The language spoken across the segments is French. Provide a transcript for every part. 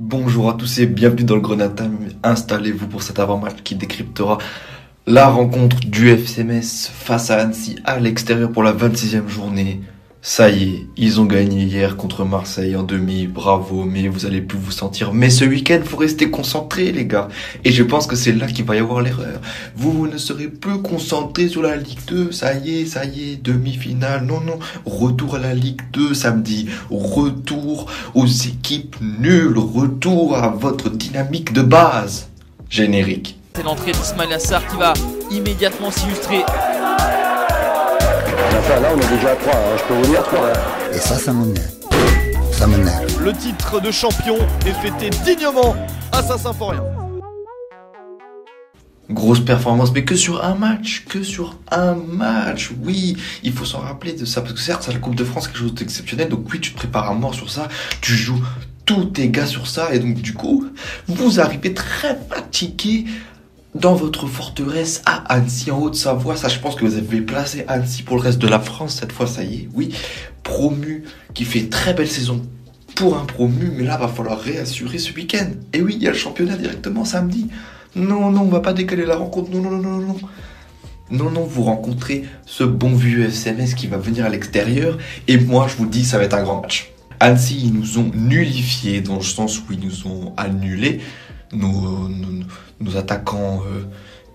Bonjour à tous et bienvenue dans le Grenade Installez-vous pour cet avant-match qui décryptera la rencontre du FCMS face à Annecy à l'extérieur pour la 26e journée. Ça y est, ils ont gagné hier contre Marseille en demi, bravo, mais vous allez plus vous sentir. Mais ce week-end, faut rester concentré, les gars. Et je pense que c'est là qu'il va y avoir l'erreur. Vous ne serez plus concentré sur la Ligue 2, ça y est, ça y est, demi-finale. Non, non, retour à la Ligue 2 samedi. Retour aux équipes nulles, retour à votre dynamique de base. Générique. C'est l'entrée d'Ismail Assar qui va immédiatement s'illustrer là, on est déjà à 3, hein, je peux vous dire 3. Et ça, ça m'énerve. Ça m'énerve. Le titre de champion est fêté dignement à Saint-Symphorien. Grosse performance, mais que sur un match, que sur un match. Oui, il faut s'en rappeler de ça, parce que certes, c'est la Coupe de France, quelque chose d'exceptionnel, donc oui, tu te prépares à mort sur ça, tu joues tous tes gars sur ça, et donc du coup, vous arrivez très fatigué dans votre forteresse à Annecy, en Haute-Savoie. Ça, je pense que vous avez placé Annecy pour le reste de la France cette fois, ça y est. Oui, promu, qui fait très belle saison pour un promu, mais là, va falloir réassurer ce week-end. Et oui, il y a le championnat directement samedi. Non, non, on va pas décaler la rencontre. Non, non, non, non, non. Non, non, vous rencontrez ce bon vieux FCMS qui va venir à l'extérieur. Et moi, je vous dis, ça va être un grand match. Annecy, ils nous ont nullifiés dans le sens où ils nous ont annulés nos, attaquants euh,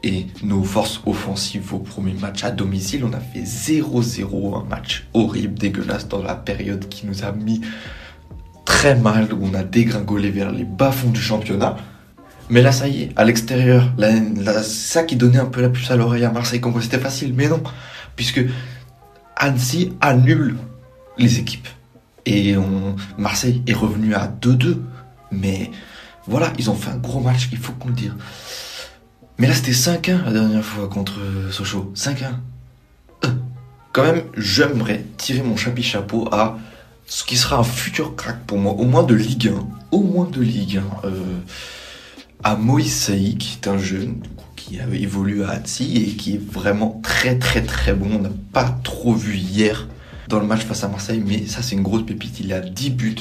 et nos forces offensives au premier match à domicile. On a fait 0-0, un match horrible, dégueulasse dans la période qui nous a mis très mal, où on a dégringolé vers les bas-fonds du championnat. Mais là, ça y est, à l'extérieur, ça qui donnait un peu la puce à l'oreille à Marseille, comme c'était facile. Mais non, puisque Annecy annule les équipes. Et Marseille est revenu à 2-2. Mais voilà, ils ont fait un gros match, il faut qu'on le dise. Mais là, c'était 5-1 la dernière fois contre Sochaux. 5-1. Euh, quand même, j'aimerais tirer mon chapitre chapeau à ce qui sera un futur crack pour moi, au moins de Ligue 1. Au moins de Ligue 1. Euh, à Moïse Saï, qui est un jeune qui avait évolué à Annecy et qui est vraiment très très très bon. On n'a pas trop vu hier dans le match face à Marseille, mais ça c'est une grosse pépite. Il a 10 buts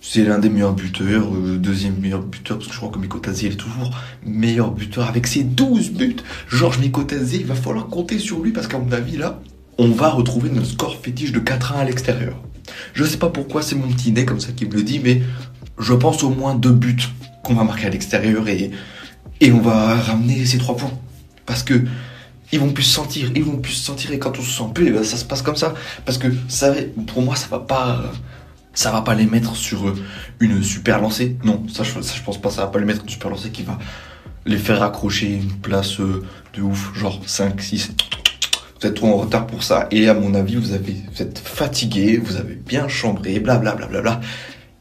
c'est l'un des meilleurs buteurs, euh, deuxième meilleur buteur, parce que je crois que Mikotazé est toujours meilleur buteur avec ses 12 buts. Georges Mikotazé, il va falloir compter sur lui parce qu'à mon avis, là, on va retrouver notre score fétiche de 4-1 à l'extérieur. Je sais pas pourquoi c'est mon petit nez comme ça qui me le dit, mais je pense au moins deux buts qu'on va marquer à l'extérieur et, et on va ramener ces trois points. Parce que ils vont plus se sentir, ils vont plus se sentir et quand on se sent plus, eh ben, ça se passe comme ça. Parce que ça, pour moi, ça va pas ça va pas les mettre sur euh, une super lancée. Non, ça je, pense pas, ça va pas les mettre une super lancée qui va les faire accrocher une place euh, de ouf, genre 5, 6. Vous êtes trop en retard pour ça. Et à mon avis, vous, avez, vous êtes fatigué, vous avez bien chambré, blablabla. Bla, bla, bla,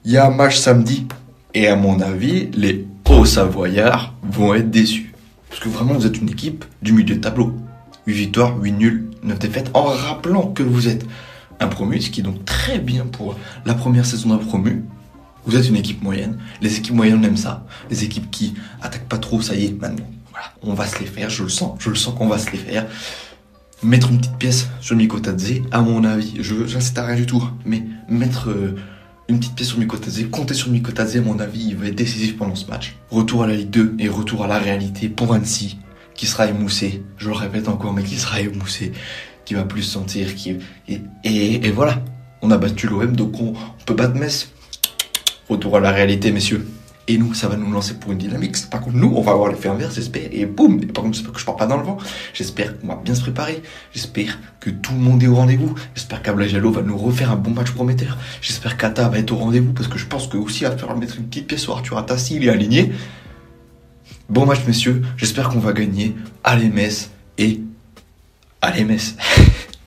Il y a un match samedi. Et à mon avis, les hauts savoyards vont être déçus. Parce que vraiment, vous êtes une équipe du milieu de tableau. 8 victoires, 8 nuls, 9 défaites, en rappelant que vous êtes un promu, ce qui est donc très bien pour la première saison d'un promu. Vous êtes une équipe moyenne. Les équipes moyennes, on aime ça. Les équipes qui attaquent pas trop, ça y est, maintenant. Voilà, on va se les faire, je le sens. Je le sens qu'on va se les faire. Mettre une petite pièce sur Mikotadze, à mon avis, je j'incite à rien du tout, mais mettre euh, une petite pièce sur Mikotadze, compter sur Mikotadze, à mon avis, il va être décisif pendant ce match. Retour à la Ligue 2 et retour à la réalité pour Annecy, qui sera émoussé. Je le répète encore, mais qui sera émoussé qui va plus sentir, qui et, et, voilà, on a battu l'OM, donc on, peut battre Metz. Retour à la réalité, messieurs. Et nous, ça va nous lancer pour une dynamique. Par contre, nous, on va avoir l'effet inverse, j'espère. Et boum Et par contre, j'espère que je pars pas dans le vent. J'espère qu'on va bien se préparer. J'espère que tout le monde est au rendez-vous. J'espère qu'Ablajallo va nous refaire un bon match prometteur. J'espère qu'Ata va être au rendez-vous parce que je pense que aussi va falloir mettre une petite pièce sur Arthur Atta s'il est aligné. Bon match, messieurs. J'espère qu'on va gagner. Allez, Metz. Et Allez, Metz